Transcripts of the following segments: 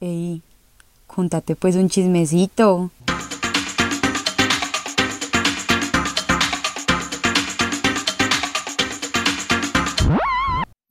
Ey, contate pues un chismecito.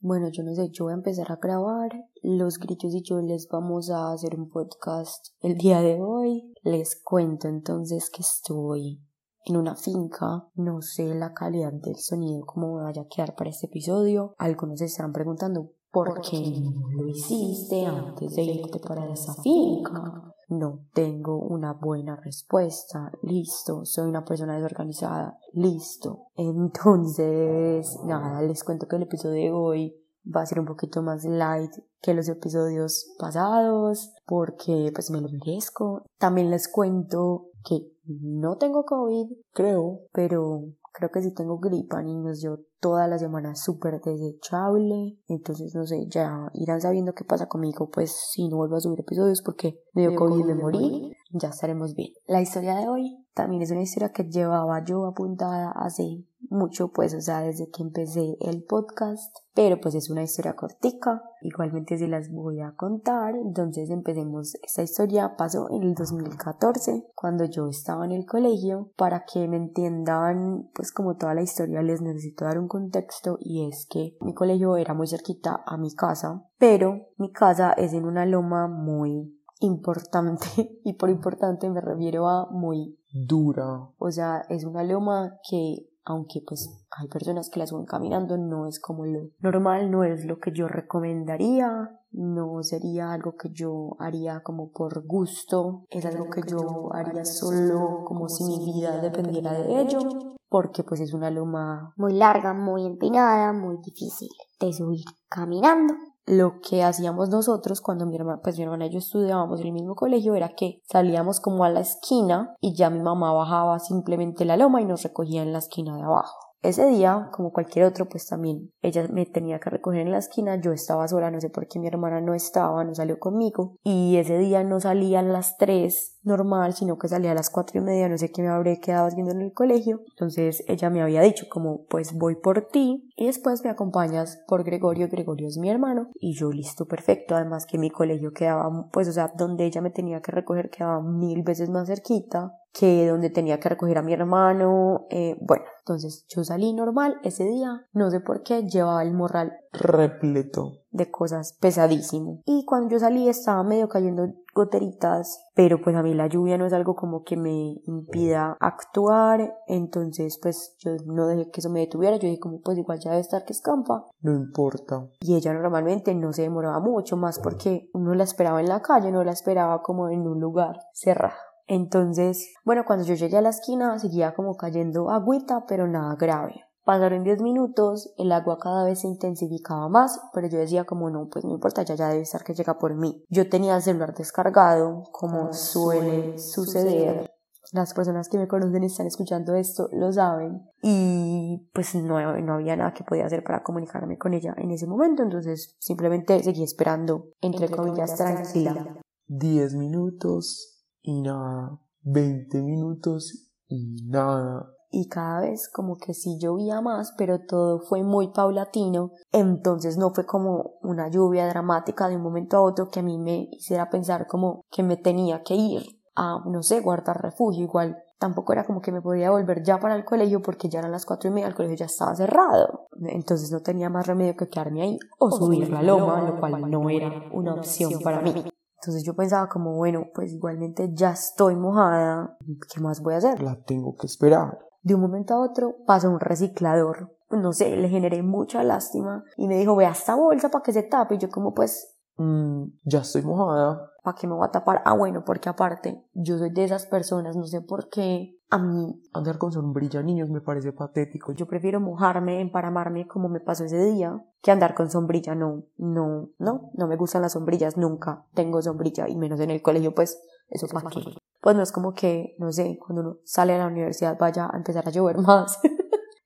Bueno, yo no sé, yo voy a empezar a grabar los gritos y yo les vamos a hacer un podcast el día de hoy. Les cuento entonces que estoy en una finca. No sé la calidad del sonido, cómo vaya a quedar para este episodio. Algunos se estarán preguntando por qué no lo hiciste antes de irte para esa finca. No tengo una buena respuesta. Listo, soy una persona desorganizada. Listo. Entonces, nada, les cuento que el episodio de hoy va a ser un poquito más light que los episodios pasados porque pues me lo merezco. También les cuento que no tengo COVID, creo, pero creo que sí tengo gripa, niños. Yo toda la semana súper desechable. Entonces, no sé, ya irán sabiendo qué pasa conmigo, pues si no vuelvo a subir episodios porque me dio COVID y me morí, ya estaremos bien. La historia de hoy también es una historia que llevaba yo apuntada hace mucho, pues, o sea, desde que empecé el podcast, pero pues es una historia cortica, igualmente se las voy a contar, entonces empecemos, esta historia pasó en el 2014, cuando yo estaba en el colegio, para que me entiendan, pues como toda la historia les necesito dar un contexto y es que mi colegio era muy cerquita a mi casa, pero mi casa es en una loma muy importante y por importante me refiero a muy dura. O sea, es una loma que aunque pues hay personas que la suben caminando, no es como lo normal, no es lo que yo recomendaría, no sería algo que yo haría como por gusto, es algo que yo haría solo como si mi vida dependiera de ello, porque pues es una loma muy larga, muy empinada, muy difícil de subir caminando lo que hacíamos nosotros cuando mi hermana, pues mi hermana y yo estudiábamos en el mismo colegio era que salíamos como a la esquina y ya mi mamá bajaba simplemente la loma y nos recogía en la esquina de abajo. Ese día, como cualquier otro, pues también ella me tenía que recoger en la esquina, yo estaba sola, no sé por qué mi hermana no estaba, no salió conmigo, y ese día no salía a las tres normal, sino que salía a las cuatro y media, no sé qué me habré quedado haciendo en el colegio, entonces ella me había dicho como, pues voy por ti, y después me acompañas por Gregorio, Gregorio es mi hermano, y yo listo, perfecto, además que mi colegio quedaba, pues o sea, donde ella me tenía que recoger quedaba mil veces más cerquita, que donde tenía que recoger a mi hermano, eh, bueno, entonces yo salí normal ese día, no sé por qué, llevaba el morral repleto de cosas pesadísimo. Y cuando yo salí estaba medio cayendo goteritas, pero pues a mí la lluvia no es algo como que me impida actuar, entonces pues yo no dejé que eso me detuviera, yo dije como pues igual ya debe estar que escampa. No importa. Y ella normalmente no se demoraba mucho más porque uno la esperaba en la calle, no la esperaba como en un lugar cerrado. Entonces, bueno, cuando yo llegué a la esquina seguía como cayendo agüita, pero nada grave. Pasaron 10 minutos, el agua cada vez se intensificaba más, pero yo decía como no, pues no importa, ya ya debe estar que llega por mí. Yo tenía el celular descargado, como suele suceder. Las personas que me conocen y están escuchando esto lo saben. Y pues no, no había nada que podía hacer para comunicarme con ella en ese momento, entonces simplemente seguí esperando, entre comillas, tranquila. 10 minutos y nada. 20 minutos y nada. Y cada vez como que sí llovía más, pero todo fue muy paulatino, entonces no fue como una lluvia dramática de un momento a otro que a mí me hiciera pensar como que me tenía que ir a, no sé, guardar refugio, igual tampoco era como que me podía volver ya para el colegio porque ya eran las cuatro y media, el colegio ya estaba cerrado, entonces no tenía más remedio que quedarme ahí o subir la loma, lo cual no era una opción para mí. Entonces yo pensaba como, bueno, pues igualmente ya estoy mojada, ¿qué más voy a hacer? La tengo que esperar. De un momento a otro pasa un reciclador, no sé, le generé mucha lástima y me dijo, vea esta bolsa para que se tape. Y yo como pues... Mm, ya estoy mojada. ¿Para qué me voy a tapar? Ah, bueno, porque aparte, yo soy de esas personas, no sé por qué. A mí... Andar con sombrilla, niños, me parece patético. Yo prefiero mojarme, emparamarme como me pasó ese día, que andar con sombrilla. No, no, no, no me gustan las sombrillas, nunca tengo sombrilla, y menos en el colegio, pues, eso para qué pues no es como que, no sé, cuando uno sale a la universidad vaya a empezar a llover más.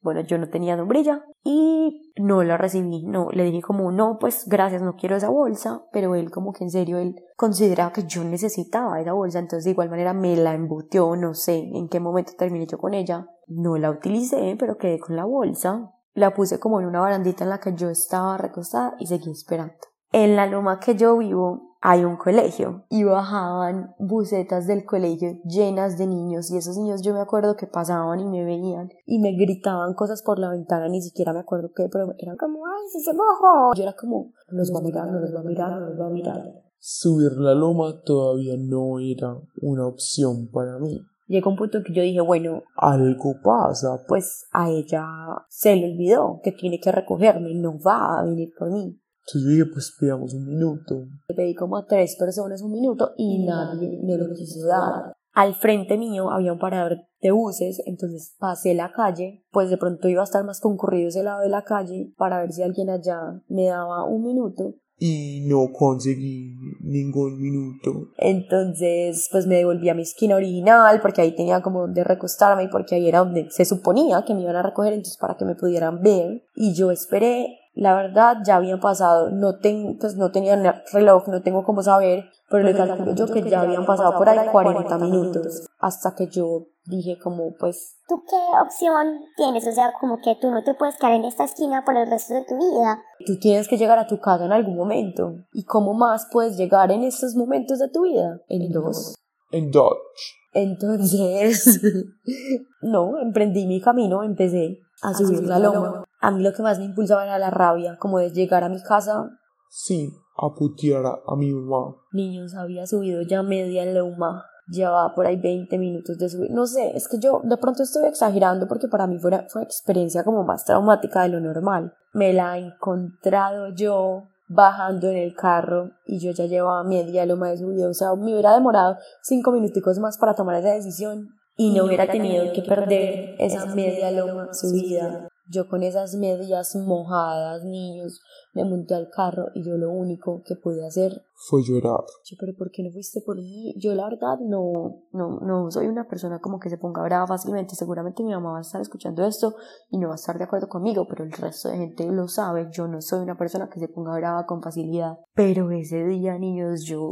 Bueno, yo no tenía sombrilla y no la recibí, no, le dije como, no, pues gracias, no quiero esa bolsa, pero él como que en serio, él consideraba que yo necesitaba esa bolsa, entonces de igual manera me la embutió, no sé en qué momento terminé yo con ella, no la utilicé, pero quedé con la bolsa, la puse como en una barandita en la que yo estaba recostada y seguí esperando. En la loma que yo vivo hay un colegio y bajaban bucetas del colegio llenas de niños y esos niños yo me acuerdo que pasaban y me veían y me gritaban cosas por la ventana, ni siquiera me acuerdo qué, pero eran como, ay, si se mojó. Yo era como, nos va a mirar, nos va a mirar, nos va a mirar. Subir la loma todavía no era una opción para mí. Llegó un punto en que yo dije, bueno, Algo pasa. pues a ella se le olvidó que tiene que recogerme, no va a venir por mí. Entonces dije, pues pidamos un minuto. Le pedí como a tres personas un minuto y nadie me lo quiso dar. Al frente mío había un parador de buses, entonces pasé la calle, pues de pronto iba a estar más concurrido ese lado de la calle para ver si alguien allá me daba un minuto. Y no conseguí ningún minuto. Entonces, pues me devolví a mi esquina original porque ahí tenía como donde recostarme y porque ahí era donde se suponía que me iban a recoger, entonces para que me pudieran ver. Y yo esperé, la verdad, ya habían pasado, no, ten, pues no tenía el reloj, no tengo cómo saber, pero le calculo yo que ya habían pasado por ahí 40 minutos hasta que yo dije como pues ¿Tú qué opción tienes? O sea, como que tú no te puedes quedar en esta esquina por el resto de tu vida. tú tienes que llegar a tu casa en algún momento. ¿Y cómo más puedes llegar en estos momentos de tu vida? En dos. En Dodge. Entonces, no, emprendí mi camino, empecé a subir la loma. A mí lo que más me impulsaba era la rabia, como de llegar a mi casa. Sí, a putear a, a mi mamá. Niños, había subido ya media loma. Llevaba por ahí 20 minutos de subir. No sé, es que yo de pronto estoy exagerando porque para mí fue una, fue una experiencia como más traumática de lo normal. Me la he encontrado yo bajando en el carro y yo ya llevaba media loma de subida. O sea, me hubiera demorado cinco minuticos más para tomar esa decisión y no hubiera tenido que perder esa media loma subida. Yo con esas medias mojadas, niños, me monté al carro y yo lo único que pude hacer Fue llorar. yo, pero ¿por qué no fuiste por mí? Yo la verdad no, no, no soy una persona como que se ponga brava fácilmente. Seguramente mi mamá va a estar escuchando esto y no va a estar de acuerdo conmigo, pero el resto de gente lo sabe. Yo no soy una persona que se ponga brava con facilidad. Pero ese día, niños, yo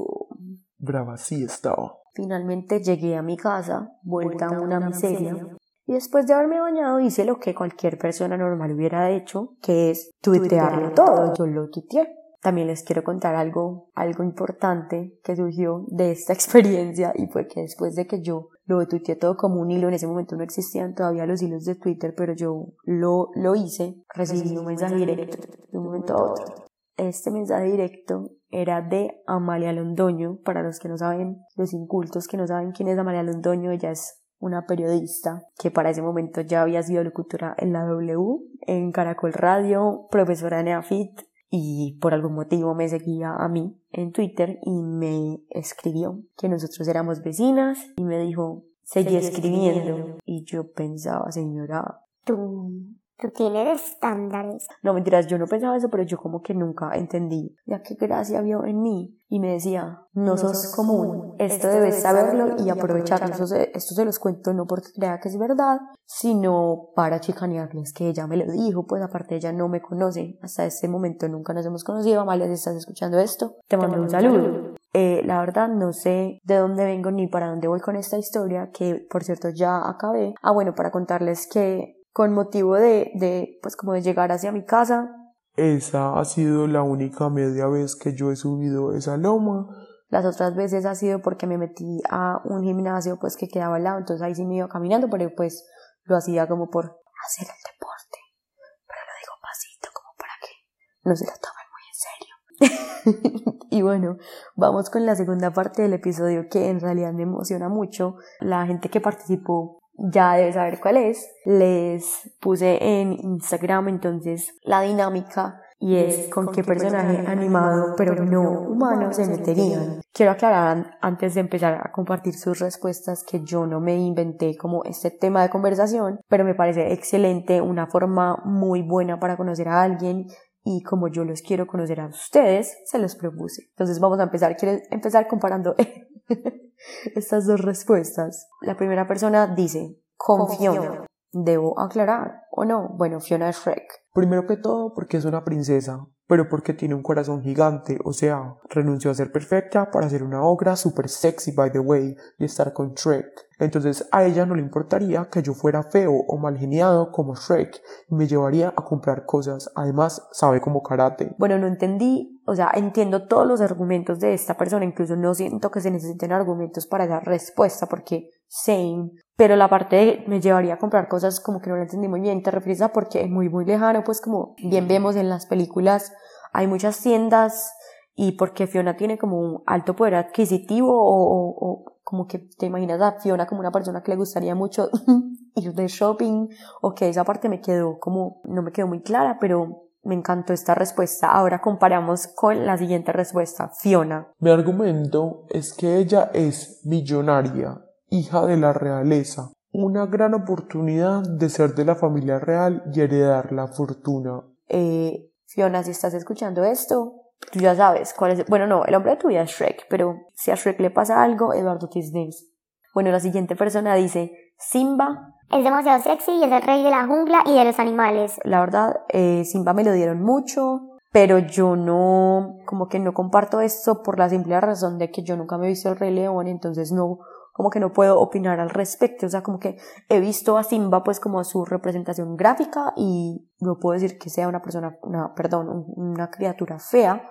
Brava sí estaba. finalmente llegué a mi casa, vuelta a una miseria. Y después de haberme bañado hice lo que cualquier persona normal hubiera hecho, que es tuitearlo todo. Yo lo tuiteé. También les quiero contar algo, algo importante que surgió de esta experiencia y fue que después de que yo lo tuiteé todo como un hilo, en ese momento no existían todavía los hilos de Twitter, pero yo lo, lo hice, recibí un mensaje directo de un momento a otro. Este mensaje directo era de Amalia Londoño, para los que no saben, los incultos que no saben quién es Amalia Londoño, ella es una periodista que para ese momento ya había sido locutora en la W, en Caracol Radio, profesora en EAFIT y por algún motivo me seguía a mí en Twitter y me escribió que nosotros éramos vecinas y me dijo, seguí escribiendo. Y yo pensaba, señora, Tú, tú tienes estándares. no mentiras, yo no pensaba eso, pero yo como que nunca entendí, ya que gracia vio en mí y me decía, no sos común, esto debes saberlo y aprovecharlo. Esto se, esto se los cuento no porque crea que es verdad, sino para chicanearles que ella me lo dijo, pues aparte ella no me conoce, hasta este momento nunca nos hemos conocido, Amalia, si estás escuchando esto, te mando un saludo. Eh, la verdad no sé de dónde vengo ni para dónde voy con esta historia, que por cierto ya acabé. Ah, bueno, para contarles que con motivo de, de pues como de llegar hacia mi casa, Esa ha sido la única media vez que yo he subido esa loma. Las otras veces ha sido porque me metí a un gimnasio pues que quedaba al lado, entonces ahí sí me iba caminando, pero pues lo hacía como por hacer el deporte. Pero lo digo pasito como para que no se lo tomen muy en serio. y bueno, vamos con la segunda parte del episodio que en realidad me emociona mucho. La gente que participó ya debe saber cuál es. Les puse en Instagram entonces la dinámica y es con qué personaje animado pero no humano se meterían. Quiero aclarar an- antes de empezar a compartir sus respuestas que yo no me inventé como este tema de conversación, pero me parece excelente, una forma muy buena para conocer a alguien y como yo los quiero conocer a ustedes, se los propuse. Entonces vamos a empezar. Quiero empezar comparando estas dos respuestas. La primera persona dice, con Fiona. ¿Debo aclarar o no? Bueno, Fiona es Shrek. Primero que todo porque es una princesa, pero porque tiene un corazón gigante, o sea, renunció a ser perfecta para ser una ogra super sexy by the way y estar con Shrek. Entonces a ella no le importaría que yo fuera feo o mal geniado como Shrek y me llevaría a comprar cosas. Además, sabe como karate. Bueno, no entendí, o sea, entiendo todos los argumentos de esta persona, incluso no siento que se necesiten argumentos para dar respuesta porque same, pero la parte de me llevaría a comprar cosas como que no la entendí muy bien, te refieres a porque es muy muy lejano, pues como bien vemos en las películas hay muchas tiendas y porque Fiona tiene como un alto poder adquisitivo o, o, como que te imaginas a Fiona como una persona que le gustaría mucho ir de shopping o que esa parte me quedó como no me quedó muy clara pero me encantó esta respuesta. Ahora comparamos con la siguiente respuesta, Fiona. Mi argumento es que ella es millonaria, hija de la realeza, una gran oportunidad de ser de la familia real y heredar la fortuna. Eh, Fiona, si estás escuchando esto, tú ya sabes cuál es. Bueno, no, el hombre de tu vida es Shrek, pero si a Shrek le pasa algo, Eduardo Tisnes. Bueno, la siguiente persona dice: Simba. Es demasiado sexy y es el rey de la jungla y de los animales. La verdad, eh, Simba me lo dieron mucho, pero yo no, como que no comparto esto por la simple razón de que yo nunca me he visto el Rey León, entonces no, como que no puedo opinar al respecto, o sea, como que he visto a Simba pues como su representación gráfica y no puedo decir que sea una persona, una, perdón, una criatura fea,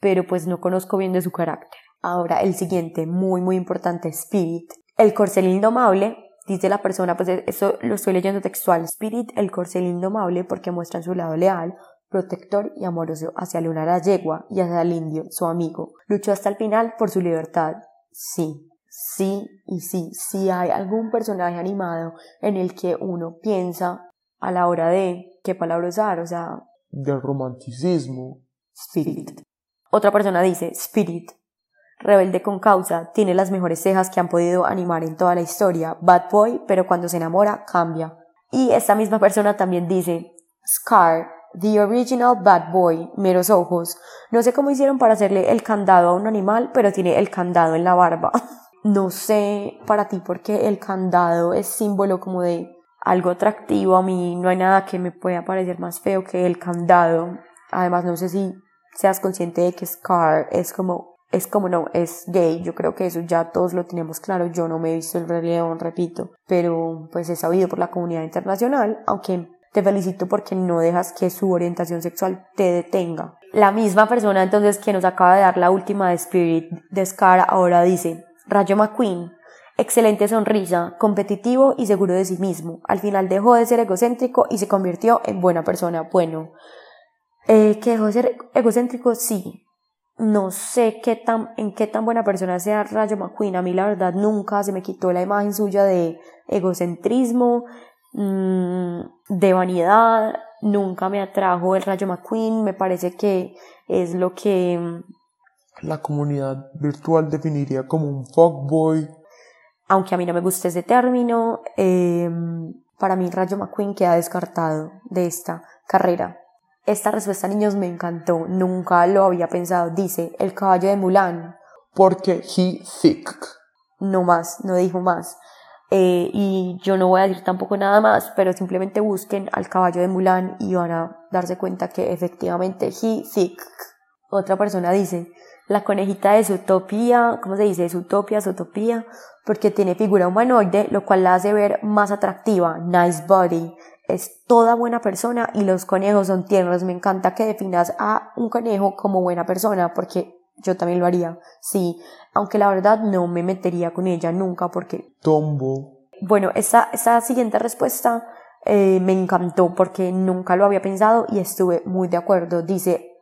pero pues no conozco bien de su carácter. Ahora, el siguiente, muy muy importante, Spirit. El corcel indomable, dice la persona, pues eso lo estoy leyendo textual. Spirit, el corcel indomable, porque muestra su lado leal, protector y amoroso hacia Luna la yegua y hacia el indio, su amigo. Luchó hasta el final por su libertad. Sí, sí y sí, si hay algún personaje animado en el que uno piensa a la hora de qué palabra usar, o sea, del romanticismo. Spirit. Otra persona dice, Spirit, rebelde con causa, tiene las mejores cejas que han podido animar en toda la historia, bad boy, pero cuando se enamora cambia. Y esta misma persona también dice, Scar, the original bad boy, meros ojos. No sé cómo hicieron para hacerle el candado a un animal, pero tiene el candado en la barba. no sé para ti porque el candado es símbolo como de algo atractivo. A mí no hay nada que me pueda parecer más feo que el candado. Además, no sé si seas consciente de que Scar es como, es como no, es gay. Yo creo que eso ya todos lo tenemos claro. Yo no me he visto el Rey repito, pero pues he sabido por la comunidad internacional, aunque te felicito porque no dejas que su orientación sexual te detenga. La misma persona entonces que nos acaba de dar la última de Spirit de Scar ahora dice, Rayo McQueen, excelente sonrisa, competitivo y seguro de sí mismo. Al final dejó de ser egocéntrico y se convirtió en buena persona. Bueno, eh, que dejó de ser egocéntrico, sí. No sé qué tan, en qué tan buena persona sea Rayo McQueen. A mí la verdad nunca se me quitó la imagen suya de egocentrismo, mm, de vanidad. Nunca me atrajo el Rayo McQueen. Me parece que es lo que la comunidad virtual definiría como un fuckboy. Aunque a mí no me gusta ese término, eh, para mí Rayo McQueen queda descartado de esta carrera. Esta respuesta, niños, me encantó. Nunca lo había pensado. Dice, el caballo de Mulan. Porque he thick. No más, no dijo más. Eh, y yo no voy a decir tampoco nada más, pero simplemente busquen al caballo de Mulan y van a darse cuenta que efectivamente he thick. Otra persona dice, la conejita de Zootopia, ¿cómo se dice? Zootopia, Zootopia, porque tiene figura humanoide, lo cual la hace ver más atractiva. Nice body es toda buena persona y los conejos son tiernos. Me encanta que definas a un conejo como buena persona porque yo también lo haría, sí, aunque la verdad no me metería con ella nunca porque... Tombo. Bueno, esa, esa siguiente respuesta eh, me encantó porque nunca lo había pensado y estuve muy de acuerdo. Dice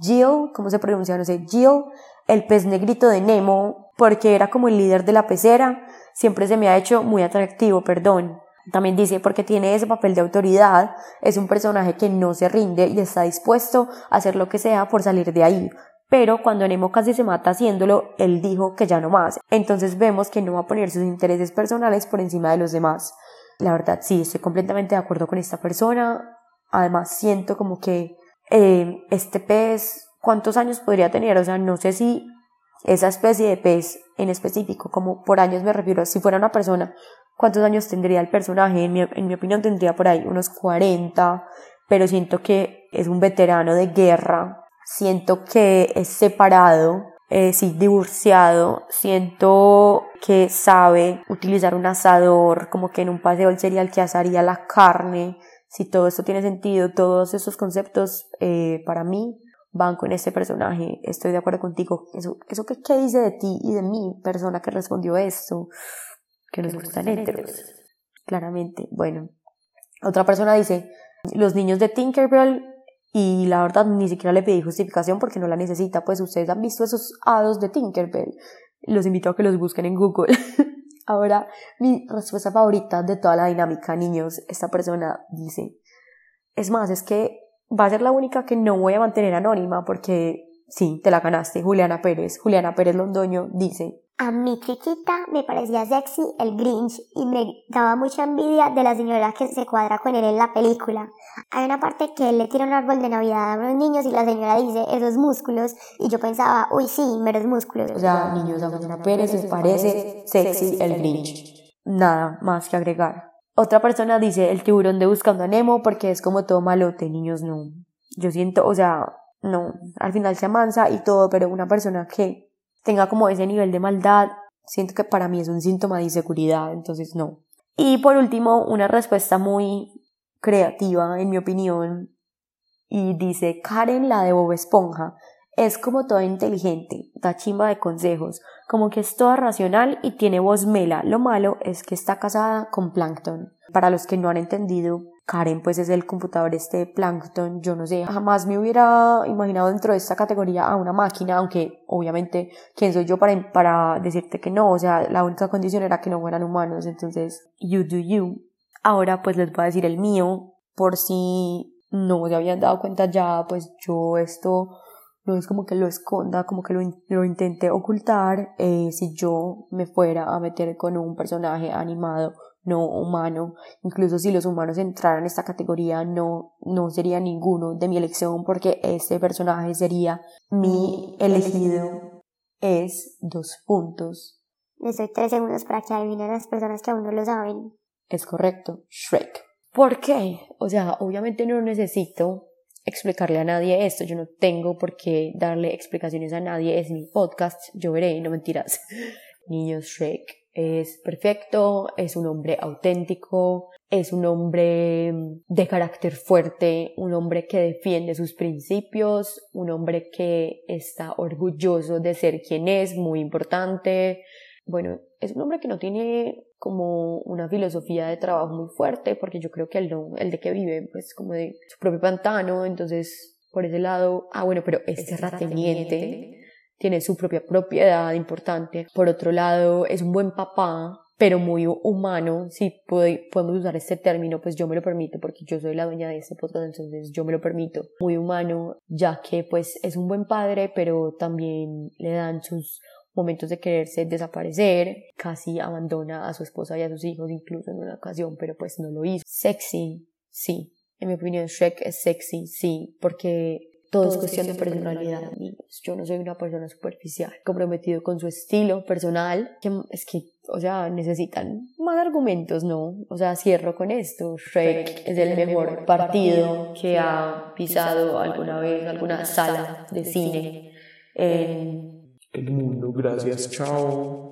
Jill, ¿cómo se pronuncia? No sé, Jill, el pez negrito de Nemo, porque era como el líder de la pecera, siempre se me ha hecho muy atractivo, perdón. También dice, porque tiene ese papel de autoridad, es un personaje que no se rinde y está dispuesto a hacer lo que sea por salir de ahí. Pero cuando Nemo casi se mata haciéndolo, él dijo que ya no más. Entonces vemos que no va a poner sus intereses personales por encima de los demás. La verdad, sí, estoy completamente de acuerdo con esta persona. Además, siento como que eh, este pez, ¿cuántos años podría tener? O sea, no sé si esa especie de pez en específico, como por años me refiero, si fuera una persona cuántos años tendría el personaje. En mi, en mi opinión tendría por ahí unos 40, pero siento que es un veterano de guerra. Siento que es separado eh, sí, divorciado, siento que sabe utilizar un asador, como que en un paseo el cereal que asaría la carne, si todo esto tiene sentido, todos esos conceptos eh, para mí van con este personaje, estoy de acuerdo contigo, eso, eso que, ¿qué dice de ti y de mí, persona que respondió esto, que nos gustan heteros, claramente, bueno, otra persona dice, los niños de Tinkerbell y la verdad ni siquiera le pedí justificación porque no la necesita, pues ustedes han visto esos hados de Tinkerbell. Los invito a que los busquen en Google. Ahora, mi respuesta favorita de toda la dinámica, niños, esta persona dice, es más, es que va a ser la única que no voy a mantener anónima porque sí, te la ganaste, Juliana Pérez. Juliana Pérez Londoño dice, a mi chiquita me parecía sexy el Grinch y me daba mucha envidia de la señora que se cuadra con él en la película. Hay una parte que él le tira un árbol de Navidad a unos niños y la señora dice esos músculos y yo pensaba, uy sí, meros músculos. O sea, niños, a Juliana Pérez les parece sexy el Grinch. Nada más que agregar. Otra persona dice el tiburón de Buscando a Nemo porque es como todo malote, niños no. Yo siento, o sea, no, al final se amansa y todo, pero una persona que tenga como ese nivel de maldad, siento que para mí es un síntoma de inseguridad, entonces no. Y por último, una respuesta muy creativa, en mi opinión, y dice Karen la de Bob Esponja. Es como toda inteligente, da chimba de consejos, como que es toda racional y tiene voz mela. Lo malo es que está casada con Plankton. Para los que no han entendido, Karen pues es el computador este Plankton, yo no sé, jamás me hubiera imaginado dentro de esta categoría a una máquina, aunque obviamente, ¿quién soy yo para, para decirte que no? O sea, la única condición era que no fueran humanos, entonces, you do you. Ahora pues les voy a decir el mío, por si no se habían dado cuenta ya, pues yo esto no es como que lo esconda, como que lo, lo intente ocultar, eh, si yo me fuera a meter con un personaje animado no humano. Incluso si los humanos entraran en esta categoría, no, no sería ninguno de mi elección porque este personaje sería mi elegido. Es dos puntos. Les doy tres segundos para que adivinen las personas que aún no lo saben. Es correcto, Shrek. ¿Por qué? O sea, obviamente no necesito explicarle a nadie esto, yo no tengo por qué darle explicaciones a nadie, es mi podcast, yo veré, no mentiras. Niños Shrek es perfecto, es un hombre auténtico, es un hombre de carácter fuerte, un hombre que defiende sus principios, un hombre que está orgulloso de ser quien es, muy importante. Bueno, es un hombre que no tiene como una filosofía de trabajo muy fuerte, porque yo creo que no, el de que vive, pues como de su propio pantano, entonces por ese lado, ah bueno, pero es terrateniente tiene su propia propiedad importante. Por otro lado, es un buen papá, pero muy humano, si podemos usar este término, pues yo me lo permito porque yo soy la dueña de este podcast, entonces yo me lo permito. Muy humano, ya que pues es un buen padre, pero también le dan sus momentos de quererse desaparecer, casi abandona a su esposa y a sus hijos incluso en una ocasión, pero pues no lo hizo. Sexy, sí. En mi opinión, Shrek es sexy, sí, porque todo, es cuestión de personalidad, amigos. Yo no soy una persona superficial, comprometido con su estilo personal, que es que, o sea, necesitan más argumentos, ¿no? O sea, cierro con esto. Shrek es el mejor partido que ha pisado alguna vez alguna sala de cine en el mundo. Gracias, chao.